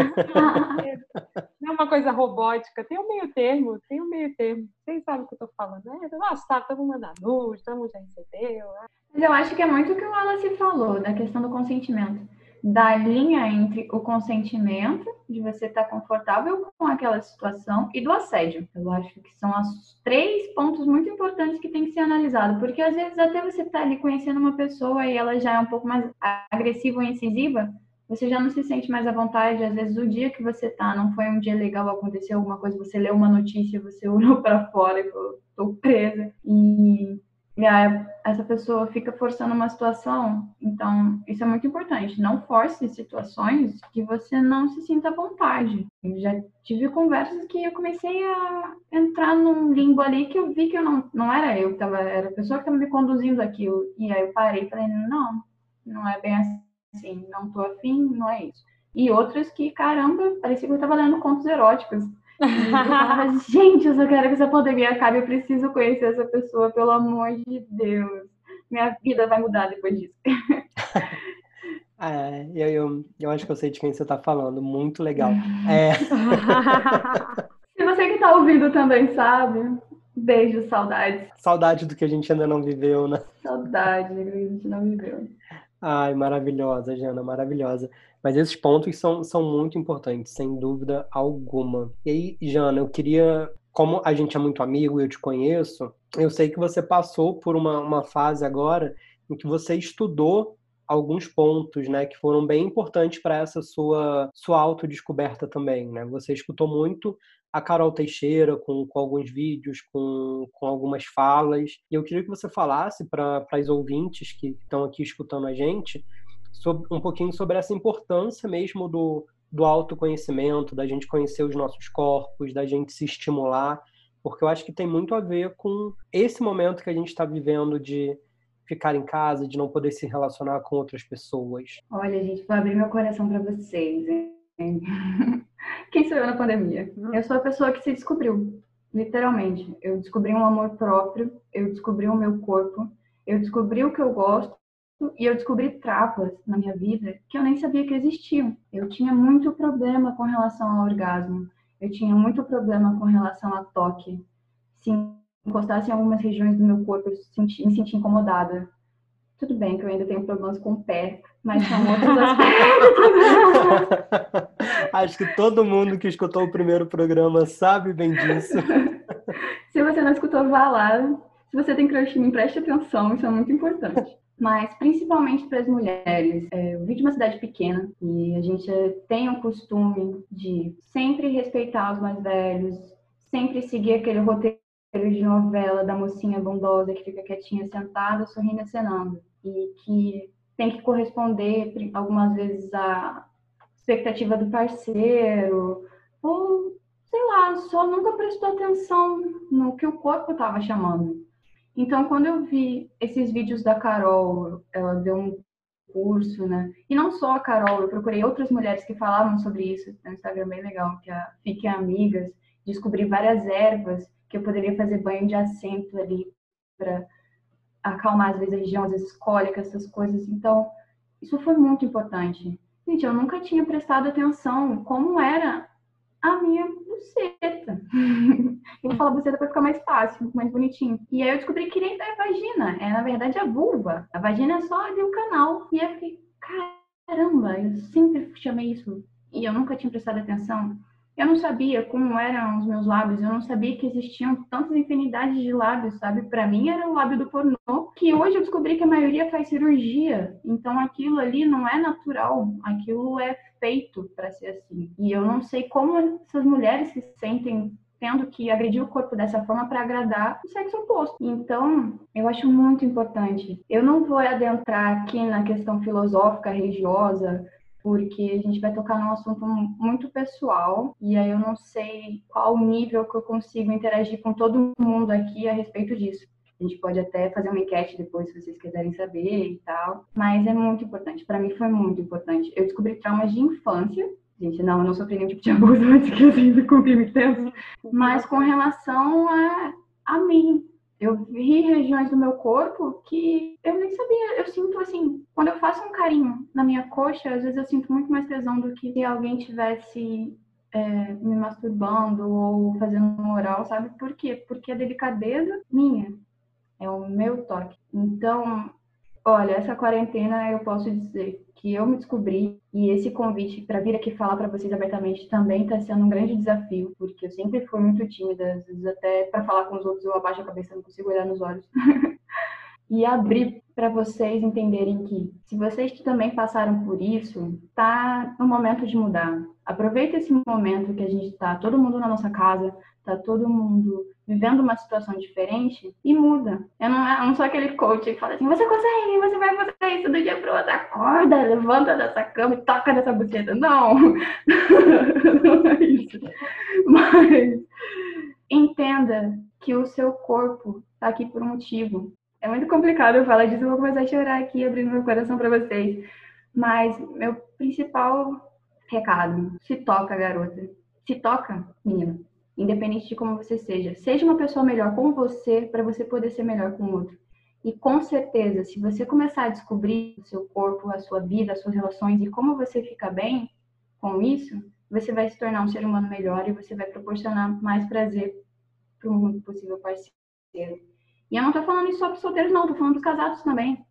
Não é uma coisa robótica. Tem um meio termo, tem um meio termo. Vocês sabem o que eu estou falando, né? Nossa, tá, todo mundo mandando nude, todo mundo já recebeu.
Mas eu acho que é muito o que o Wallace falou, da questão do consentimento da linha entre o consentimento, de você estar confortável com aquela situação, e do assédio. Eu acho que são os três pontos muito importantes que tem que ser analisado, porque às vezes até você está ali conhecendo uma pessoa e ela já é um pouco mais agressiva ou incisiva, você já não se sente mais à vontade. Às vezes o dia que você tá não foi um dia legal, aconteceu alguma coisa, você leu uma notícia, você olhou para fora e falou, tô presa. E e aí essa pessoa fica forçando uma situação. Então, isso é muito importante. Não force situações que você não se sinta à vontade. Eu já tive conversas que eu comecei a entrar num limbo ali que eu vi que eu não, não era eu que tava, era a pessoa que estava me conduzindo aquilo. E aí eu parei e falei, não, não é bem assim, não tô afim, não é isso. E outras que, caramba, parecia que eu tava lendo contos eróticos. E eu falava, gente, eu só quero que essa pandemia acabe, eu preciso conhecer essa pessoa, pelo amor de Deus. Minha vida vai mudar depois disso.
É, eu, eu, eu acho que eu sei de quem você está falando, muito legal. É.
Se você que está ouvindo também sabe, beijo, saudades.
Saudade do que a gente ainda não viveu, né?
Saudade do que a gente não viveu.
Ai, maravilhosa, Jana, maravilhosa. Mas esses pontos são, são muito importantes, sem dúvida alguma. E aí, Jana, eu queria, como a gente é muito amigo eu te conheço, eu sei que você passou por uma, uma fase agora em que você estudou alguns pontos, né, que foram bem importantes para essa sua sua autodescoberta também, né? Você escutou muito a Carol Teixeira com, com alguns vídeos, com, com algumas falas, e eu queria que você falasse para as ouvintes que estão aqui escutando a gente sobre, um pouquinho sobre essa importância mesmo do, do autoconhecimento, da gente conhecer os nossos corpos, da gente se estimular, porque eu acho que tem muito a ver com esse momento que a gente está vivendo de ficar em casa, de não poder se relacionar com outras pessoas?
Olha, gente, vou abrir meu coração para vocês. Hein? Quem sou eu na pandemia? Eu sou a pessoa que se descobriu, literalmente. Eu descobri um amor próprio, eu descobri o meu corpo, eu descobri o que eu gosto e eu descobri travas na minha vida que eu nem sabia que existiam. Eu tinha muito problema com relação ao orgasmo, eu tinha muito problema com relação a toque. Sim, encostasse em algumas regiões do meu corpo, eu senti, me senti incomodada. Tudo bem que eu ainda tenho problemas com o pé, mas são outros
aspectos. Acho que todo mundo que escutou o primeiro programa sabe bem disso.
Se você não escutou, vá lá. Se você tem crush, me preste atenção, isso é muito importante. Mas principalmente para as mulheres, é, eu vim de uma cidade pequena e a gente tem o costume de sempre respeitar os mais velhos, sempre seguir aquele roteiro de novela da mocinha bondosa que fica quietinha sentada, sorrindo e acenando. E que tem que corresponder algumas vezes à expectativa do parceiro, ou sei lá, só nunca prestou atenção no que o corpo estava chamando. Então, quando eu vi esses vídeos da Carol, ela deu um curso, né? E não só a Carol, eu procurei outras mulheres que falavam sobre isso no Instagram bem legal, que é Fiquem Amigas, descobri várias ervas que eu poderia fazer banho de assento ali para acalmar às vezes a região, às vezes cólica, essas coisas. Então, isso foi muito importante. Gente, eu nunca tinha prestado atenção como era a minha buceta. eu vou falar buceta para ficar mais fácil, mais bonitinho. E aí eu descobri que nem é vagina, é na verdade a vulva. A vagina é só ali o canal. E eu fiquei, caramba, eu sempre chamei isso. E eu nunca tinha prestado atenção. Eu não sabia como eram os meus lábios, eu não sabia que existiam tantas infinidades de lábios, sabe? Para mim era o lábio do pornô, que hoje eu descobri que a maioria faz cirurgia. Então aquilo ali não é natural, aquilo é feito para ser assim. E eu não sei como essas mulheres se sentem tendo que agredir o corpo dessa forma para agradar o sexo oposto. Então, eu acho muito importante. Eu não vou adentrar aqui na questão filosófica, religiosa, porque a gente vai tocar num assunto muito pessoal e aí eu não sei qual nível que eu consigo interagir com todo mundo aqui a respeito disso. A gente pode até fazer uma enquete depois, se vocês quiserem saber e tal. Mas é muito importante. Para mim foi muito importante. Eu descobri traumas de infância. Gente, não, eu não sofri nenhum tipo de abuso antes que eu muito tempo. Mas com relação a, a mim, eu vi regiões do meu corpo que eu nem sabia. Eu sinto assim, quando eu faço um carinho na minha coxa, às vezes eu sinto muito mais tesão do que se alguém tivesse é, me masturbando ou fazendo um oral, sabe? Por quê? Porque a delicadeza minha é o meu toque. Então, olha, essa quarentena eu posso dizer que eu me descobri e esse convite para vir aqui falar para vocês abertamente também está sendo um grande desafio, porque eu sempre fui muito tímida, às vezes até para falar com os outros eu abaixo a cabeça, não consigo olhar nos olhos. e abrir para vocês entenderem que se vocês também passaram por isso, tá no momento de mudar. Aproveita esse momento que a gente está todo mundo na nossa casa, tá todo mundo vivendo uma situação diferente e muda. Eu não, eu não sou aquele coach que fala assim, você consegue, você vai fazer isso do dia pro outro, acorda, levanta dessa cama e toca nessa buceta. Não, não é isso. Mas entenda que o seu corpo está aqui por um motivo. É muito complicado eu falar disso, eu vou começar a chorar aqui, abrindo meu coração para vocês. Mas meu principal recado, se toca, garota. Se toca, menina. Independente de como você seja. Seja uma pessoa melhor com você, para você poder ser melhor com o outro. E com certeza, se você começar a descobrir o seu corpo, a sua vida, as suas relações e como você fica bem com isso, você vai se tornar um ser humano melhor e você vai proporcionar mais prazer para um possível parceiro. E eu não estou falando isso só para solteiros, não, estou falando para casados também.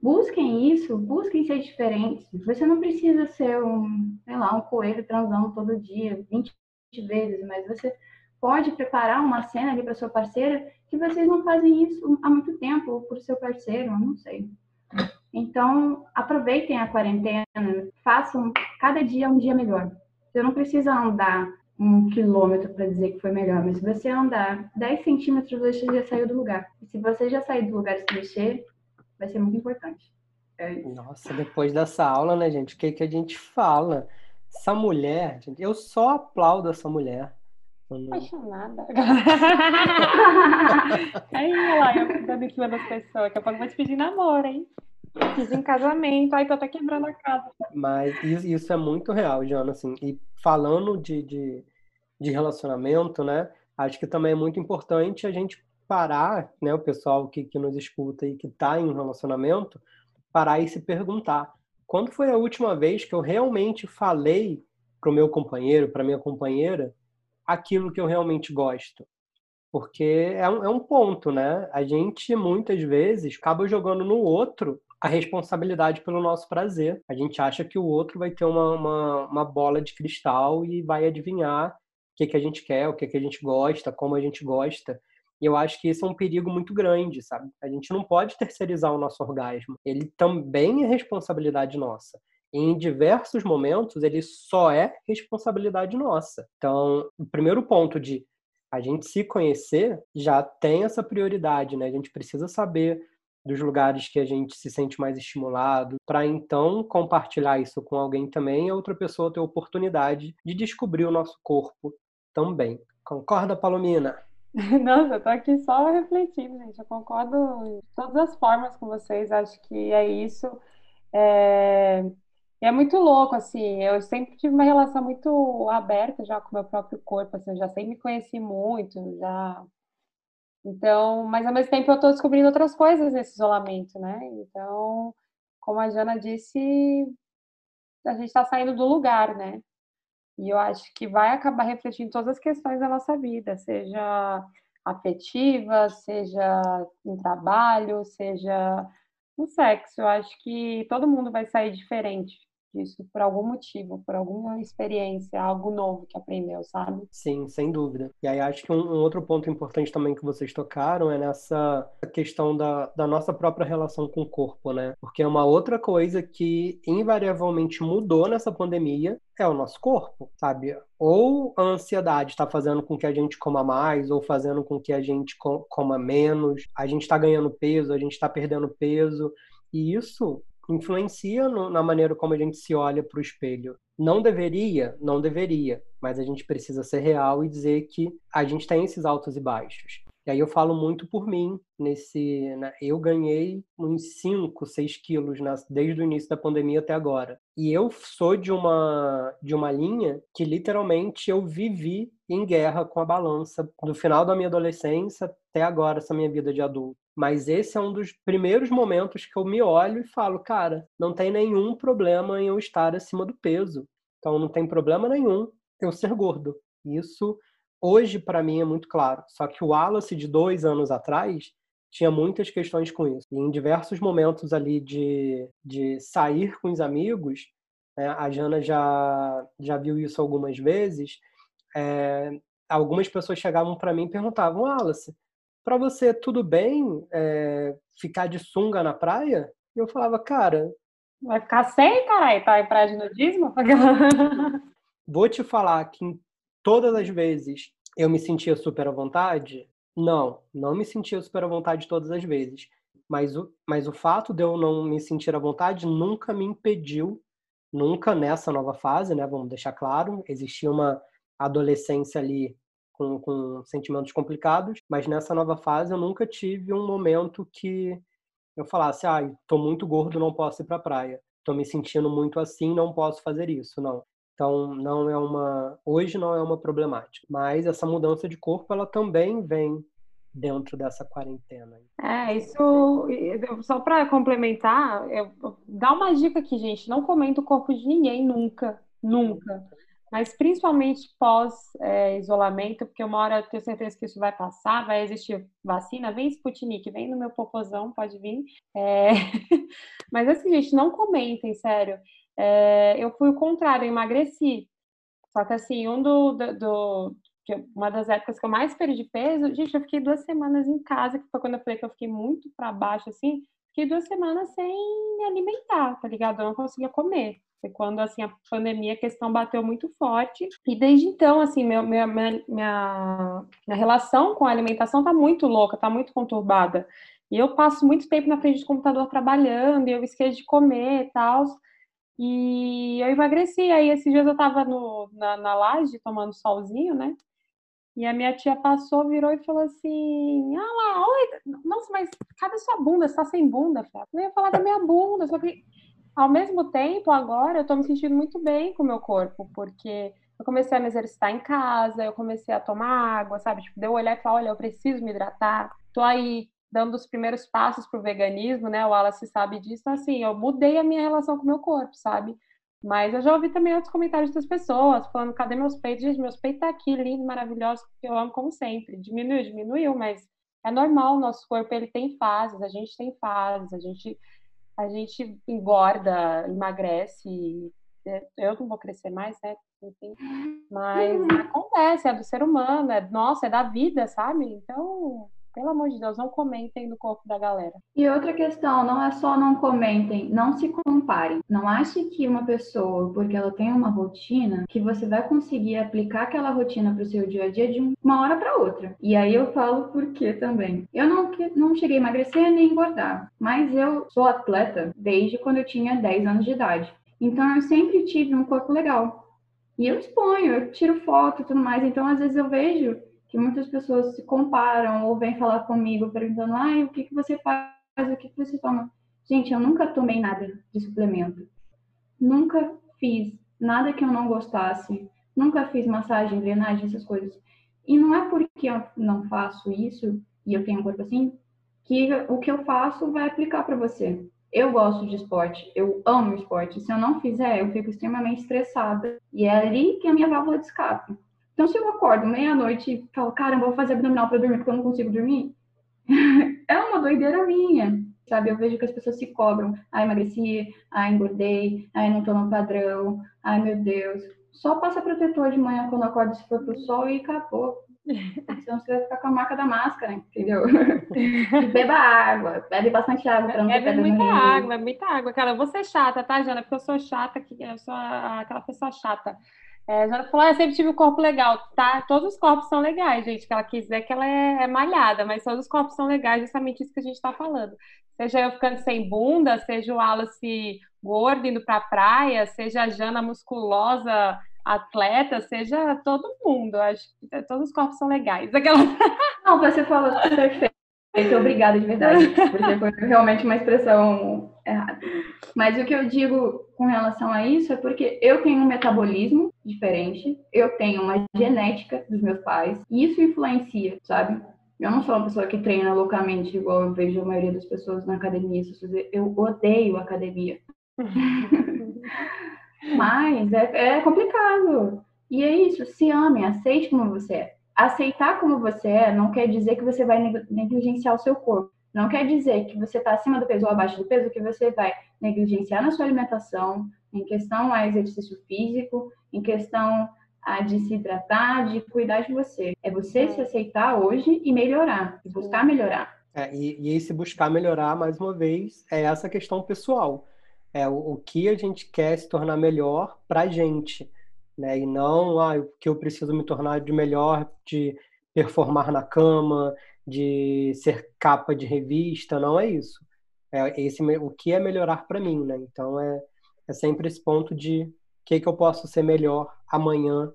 Busquem isso, busquem ser diferentes. Você não precisa ser um, sei lá, um coelho transando todo dia, 20 vezes, mas você pode preparar uma cena ali para sua parceira que vocês não fazem isso há muito tempo, ou para seu parceiro, eu não sei. Então, aproveitem a quarentena, façam cada dia um dia melhor. Você não precisa andar um quilômetro para dizer que foi melhor, mas se você andar 10 centímetros, você já saiu do lugar. E se você já sair do lugar e se mexer, vai ser muito importante.
É Nossa, depois dessa aula, né, gente, o que, que a gente fala? Essa mulher, gente, eu só aplaudo essa mulher.
Apaixonada. Aí, lá, eu dando em cima das pessoas. Daqui a pouco vai te pedir namoro, hein? Fiz em casamento, aí tô até quebrando a casa.
Mas isso é muito real, Jana, assim. E falando de, de, de relacionamento, né? Acho que também é muito importante a gente parar, né? O pessoal que, que nos escuta e que está em um relacionamento, parar e se perguntar: quando foi a última vez que eu realmente falei para o meu companheiro, para minha companheira, aquilo que eu realmente gosto? Porque é um, é um ponto, né? A gente muitas vezes acaba jogando no outro a responsabilidade pelo nosso prazer. A gente acha que o outro vai ter uma, uma, uma bola de cristal e vai adivinhar o que, que a gente quer, o que, que a gente gosta, como a gente gosta. E eu acho que isso é um perigo muito grande, sabe? A gente não pode terceirizar o nosso orgasmo. Ele também é responsabilidade nossa. E em diversos momentos, ele só é responsabilidade nossa. Então, o primeiro ponto de a gente se conhecer já tem essa prioridade, né? A gente precisa saber dos lugares que a gente se sente mais estimulado, para então compartilhar isso com alguém também e outra pessoa ter a oportunidade de descobrir o nosso corpo também. Concorda, Palomina?
Nossa, eu tô aqui só refletindo, gente. Eu concordo de todas as formas com vocês. Acho que é isso. É... é muito louco, assim. Eu sempre tive uma relação muito aberta já com o meu próprio corpo. Assim, eu já sempre me conheci muito, já então, mas ao mesmo tempo eu estou descobrindo outras coisas nesse isolamento, né? Então, como a Jana disse, a gente está saindo do lugar, né? E eu acho que vai acabar refletindo todas as questões da nossa vida, seja afetiva, seja em trabalho, seja no sexo. Eu acho que todo mundo vai sair diferente disso por algum motivo, por alguma experiência, algo novo que aprendeu, sabe?
Sim, sem dúvida. E aí acho que um, um outro ponto importante também que vocês tocaram é nessa questão da, da nossa própria relação com o corpo, né? Porque é uma outra coisa que invariavelmente mudou nessa pandemia é o nosso corpo, sabe? Ou a ansiedade está fazendo com que a gente coma mais, ou fazendo com que a gente coma menos, a gente está ganhando peso, a gente está perdendo peso. E isso influencia no, na maneira como a gente se olha para o espelho. Não deveria, não deveria, mas a gente precisa ser real e dizer que a gente tem esses altos e baixos. E aí eu falo muito por mim nesse, né? eu ganhei uns 5, 6 quilos desde o início da pandemia até agora. E eu sou de uma de uma linha que literalmente eu vivi em guerra com a balança do final da minha adolescência até agora essa minha vida de adulto. Mas esse é um dos primeiros momentos que eu me olho e falo, cara, não tem nenhum problema em eu estar acima do peso. Então não tem problema nenhum eu ser gordo. Isso hoje para mim é muito claro. Só que o Wallace de dois anos atrás tinha muitas questões com isso. E em diversos momentos ali de, de sair com os amigos, né, a Jana já, já viu isso algumas vezes, é, algumas pessoas chegavam para mim e perguntavam, Wallace, para você tudo bem é, ficar de sunga na praia? E eu falava, cara.
Vai ficar sem, caralho, tá em praia de nudismo?
Vou te falar que todas as vezes eu me sentia super à vontade? Não, não me sentia super à vontade todas as vezes. Mas o, mas o fato de eu não me sentir à vontade nunca me impediu, nunca nessa nova fase, né? Vamos deixar claro, existia uma adolescência ali com, com sentimentos complicados, mas nessa nova fase eu nunca tive um momento que eu falasse, ah, tô muito gordo, não posso ir pra praia. Tô me sentindo muito assim, não posso fazer isso, não. Então, não é uma. Hoje não é uma problemática. Mas essa mudança de corpo, ela também vem dentro dessa quarentena.
É, isso. Só para complementar, eu, dá uma dica aqui, gente. Não comenta o corpo de ninguém nunca. Nunca. Mas principalmente pós-isolamento, é, porque uma hora eu tenho certeza que isso vai passar, vai existir vacina. Vem Sputnik, vem no meu popozão, pode vir. É... Mas assim, gente, não comentem, sério é, eu fui o contrário, eu emagreci. Só que assim, um do, do, do, uma das épocas que eu mais perdi peso, gente, eu fiquei duas semanas em casa, que foi quando eu falei que eu fiquei muito para baixo, assim, fiquei duas semanas sem me alimentar, tá ligado? Eu não conseguia comer. Foi quando, assim, a pandemia, a questão bateu muito forte. E desde então, assim, meu, minha, minha, minha, minha relação com a alimentação tá muito louca, tá muito conturbada. E eu passo muito tempo na frente do computador trabalhando, e eu esqueço de comer e tal. E eu emagreci. Aí esses dias eu tava no, na, na laje tomando solzinho, né? E a minha tia passou, virou e falou assim: Ah lá, oi, nossa, mas cadê sua bunda? Você tá sem bunda, Flávia? Eu ia falar da minha bunda, só que ao mesmo tempo, agora eu tô me sentindo muito bem com o meu corpo, porque eu comecei a me exercitar em casa, eu comecei a tomar água, sabe? Tipo, deu olhar e falar: olha, eu preciso me hidratar. Tô aí dando os primeiros passos para o veganismo, né? O Wallace sabe disso. Então, assim, eu mudei a minha relação com o meu corpo, sabe? Mas eu já ouvi também outros comentários das pessoas falando: cadê meus peitos? Gente, meus peitos tá aqui, lindos, maravilhosos, que eu amo como sempre. Diminuiu, diminuiu, mas é normal. O nosso corpo ele tem fases, a gente tem fases, a gente a gente engorda, emagrece. Eu não vou crescer mais, né? Enfim, mas uhum. acontece, é do ser humano, é nossa, é da vida, sabe? Então pelo amor de Deus, não comentem no corpo da galera.
E outra questão, não é só não comentem, não se comparem. Não ache que uma pessoa, porque ela tem uma rotina, que você vai conseguir aplicar aquela rotina para o seu dia a dia de uma hora para outra. E aí eu falo por quê também. Eu não, não cheguei a emagrecer nem engordar, mas eu sou atleta desde quando eu tinha 10 anos de idade. Então eu sempre tive um corpo legal. E eu exponho, eu tiro foto e tudo mais. Então, às vezes eu vejo muitas pessoas se comparam ou vêm falar comigo perguntando, ah, o que, que você faz, o que, que você toma? Gente, eu nunca tomei nada de suplemento. Nunca fiz nada que eu não gostasse. Nunca fiz massagem, drenagem, essas coisas. E não é porque eu não faço isso e eu tenho um corpo assim que o que eu faço vai aplicar para você. Eu gosto de esporte, eu amo esporte. Se eu não fizer, eu fico extremamente estressada. E é ali que é a minha válvula de escape. Então, se eu acordo meia-noite e falo, caramba, vou fazer abdominal para dormir porque eu não consigo dormir, é uma doideira minha, sabe? Eu vejo que as pessoas se cobram. Ai, emagreci, ai, engordei, ai, não tô no padrão, ai, meu Deus. Só passa protetor de manhã quando acorda se for pro sol e acabou. Senão você vai ficar com a marca da máscara, entendeu? beba água, bebe bastante água para não ter
Bebe muita água, bebe muita água. Cara, eu vou ser chata, tá, Jana? Porque eu sou chata, eu sou aquela pessoa chata. É, já falou, ah, sempre tive um corpo legal, tá? Todos os corpos são legais, gente. Que ela quiser que ela é, é malhada, mas todos os corpos são legais, justamente isso que a gente está falando. Seja eu ficando sem bunda, seja o Wallace gordo indo pra praia, seja a Jana musculosa atleta, seja todo mundo. Acho que todos os corpos são legais. Aquela...
Não, você falou perfeito. Obrigada de verdade, porque foi realmente uma expressão errada. Mas o que eu digo com relação a isso é porque eu tenho um metabolismo diferente, eu tenho uma genética dos meus pais, e isso influencia, sabe? Eu não sou uma pessoa que treina loucamente, igual eu vejo a maioria das pessoas na academia. Eu odeio academia. Mas é, é complicado. E é isso, se ame, aceite como você é aceitar como você é não quer dizer que você vai negligenciar o seu corpo. Não quer dizer que você está acima do peso ou abaixo do peso, que você vai negligenciar na sua alimentação, em questão a exercício físico, em questão a de se hidratar, de cuidar de você. É você é. se aceitar hoje e melhorar, e buscar melhorar.
É, e, e esse buscar melhorar, mais uma vez, é essa questão pessoal. É o, o que a gente quer se tornar melhor para a gente né? E não ah, que eu preciso me tornar de melhor, de performar na cama, de ser capa de revista, não é isso. É esse o que é melhorar para mim, né? Então é, é sempre esse ponto de o que, que eu posso ser melhor amanhã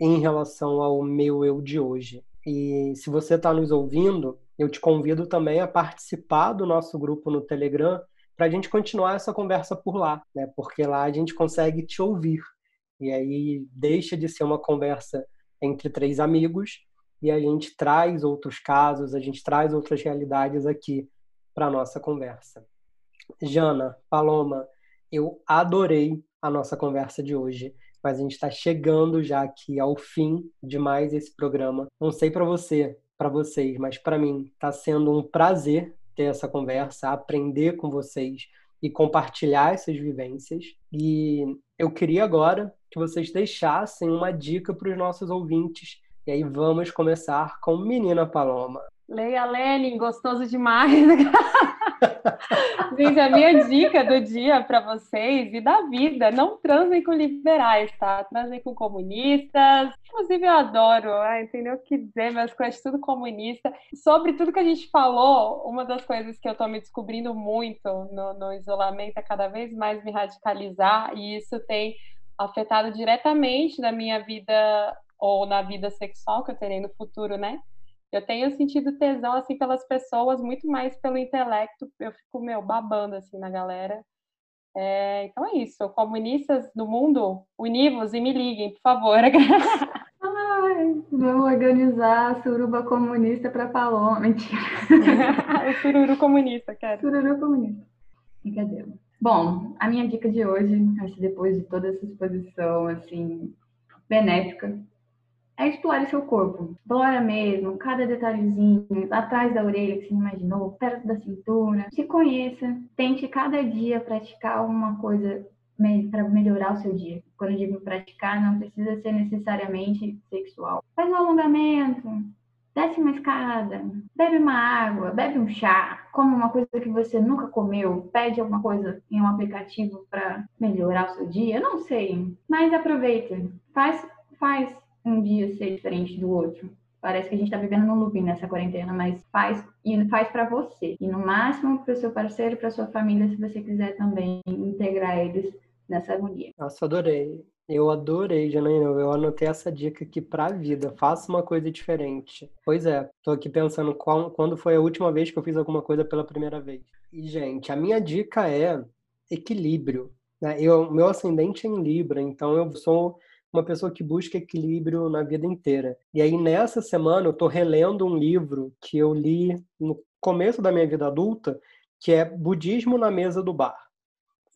em relação ao meu eu de hoje. E se você está nos ouvindo, eu te convido também a participar do nosso grupo no Telegram para a gente continuar essa conversa por lá, né? Porque lá a gente consegue te ouvir. E aí deixa de ser uma conversa entre três amigos e a gente traz outros casos, a gente traz outras realidades aqui para nossa conversa. Jana, Paloma, eu adorei a nossa conversa de hoje, mas a gente está chegando já aqui ao fim de mais esse programa. Não sei para você, para vocês, mas para mim está sendo um prazer ter essa conversa, aprender com vocês e compartilhar essas vivências. E eu queria agora que vocês deixassem uma dica para os nossos ouvintes. E aí vamos começar com Menina Paloma.
Leia Lenin, gostoso demais. Gente, a minha dica do dia para vocês e da vida, não transem com liberais, tá? Transem com comunistas. Inclusive, eu adoro, ah, entendeu o que dizer, meus crushes tudo comunista. Sobre tudo que a gente falou, uma das coisas que eu tô me descobrindo muito no, no isolamento é cada vez mais me radicalizar, e isso tem afetado diretamente na minha vida ou na vida sexual que eu terei no futuro, né? Eu tenho sentido tesão assim pelas pessoas muito mais pelo intelecto eu fico meu babando assim na galera. É, então é isso comunistas do mundo univos e me liguem por favor.
Ai, vamos organizar a suruba comunista para Paloma mentira.
O sururu comunista quero.
Sururu comunista. Brincadeira. Bom a minha dica de hoje acho que depois de toda essa exposição assim benéfica é explorar seu corpo. Explora mesmo, cada detalhezinho, atrás da orelha que você imaginou, perto da cintura. Se conheça, tente cada dia praticar uma coisa para melhorar o seu dia. Quando eu digo praticar, não precisa ser necessariamente sexual. Faz um alongamento, desce uma escada, bebe uma água, bebe um chá, come uma coisa que você nunca comeu, pede alguma coisa em um aplicativo para melhorar o seu dia, não sei, mas aproveita, faz, faz um dia ser diferente do outro. Parece que a gente está vivendo num looping nessa quarentena, mas faz e faz para você. E no máximo para o seu parceiro, para sua família, se você quiser também integrar eles nessa harmonia.
Nossa, adorei. Eu adorei, Janaína. Eu anotei essa dica aqui para a vida. Faça uma coisa diferente. Pois é, tô aqui pensando qual, quando foi a última vez que eu fiz alguma coisa pela primeira vez. E, gente, a minha dica é equilíbrio. Né? Eu, meu ascendente é em Libra, então eu sou uma pessoa que busca equilíbrio na vida inteira. E aí, nessa semana, eu estou relendo um livro que eu li no começo da minha vida adulta, que é Budismo na Mesa do Bar.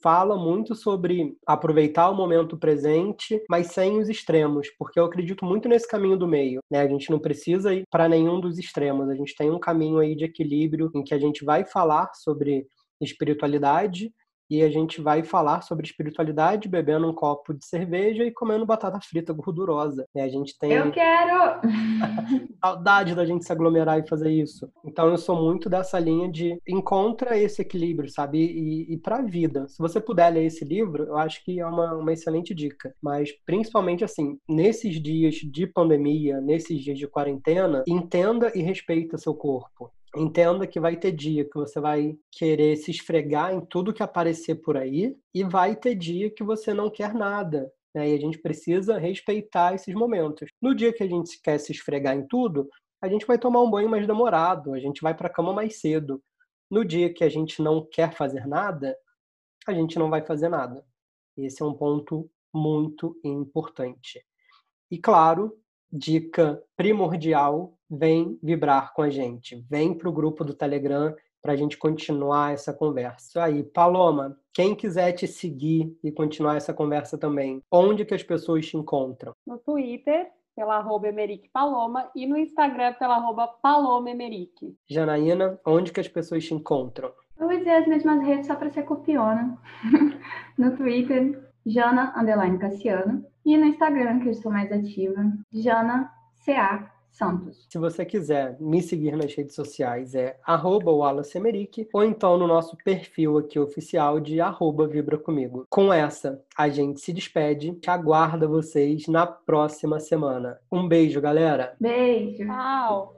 Fala muito sobre aproveitar o momento presente, mas sem os extremos, porque eu acredito muito nesse caminho do meio. Né? A gente não precisa ir para nenhum dos extremos, a gente tem um caminho aí de equilíbrio em que a gente vai falar sobre espiritualidade, e a gente vai falar sobre espiritualidade bebendo um copo de cerveja e comendo batata frita gordurosa. E a gente tem.
Eu quero!
saudade da gente se aglomerar e fazer isso. Então eu sou muito dessa linha de encontra esse equilíbrio, sabe? E, e para a vida. Se você puder ler esse livro, eu acho que é uma, uma excelente dica. Mas principalmente assim, nesses dias de pandemia, nesses dias de quarentena, entenda e respeita seu corpo. Entenda que vai ter dia que você vai querer se esfregar em tudo que aparecer por aí, e vai ter dia que você não quer nada. Né? E a gente precisa respeitar esses momentos. No dia que a gente quer se esfregar em tudo, a gente vai tomar um banho mais demorado, a gente vai para a cama mais cedo. No dia que a gente não quer fazer nada, a gente não vai fazer nada. Esse é um ponto muito importante. E claro, dica primordial, vem vibrar com a gente. Vem para o grupo do Telegram para a gente continuar essa conversa. Isso aí, Paloma, quem quiser te seguir e continuar essa conversa também, onde que as pessoas te encontram?
No Twitter, pela arroba Paloma, e no Instagram, pela arroba Paloma Emerick.
Janaína, onde que as pessoas te encontram?
Eu vou dizer as mesmas redes só para ser copiona. no Twitter, Jana Underline Cassiano. E no Instagram, que eu estou mais ativa, Jana CA Santos.
Se você quiser me seguir nas redes sociais, é arroba ou então no nosso perfil aqui oficial de arroba Vibra Comigo. Com essa, a gente se despede, te aguarda vocês na próxima semana. Um beijo, galera!
Beijo!
Tchau!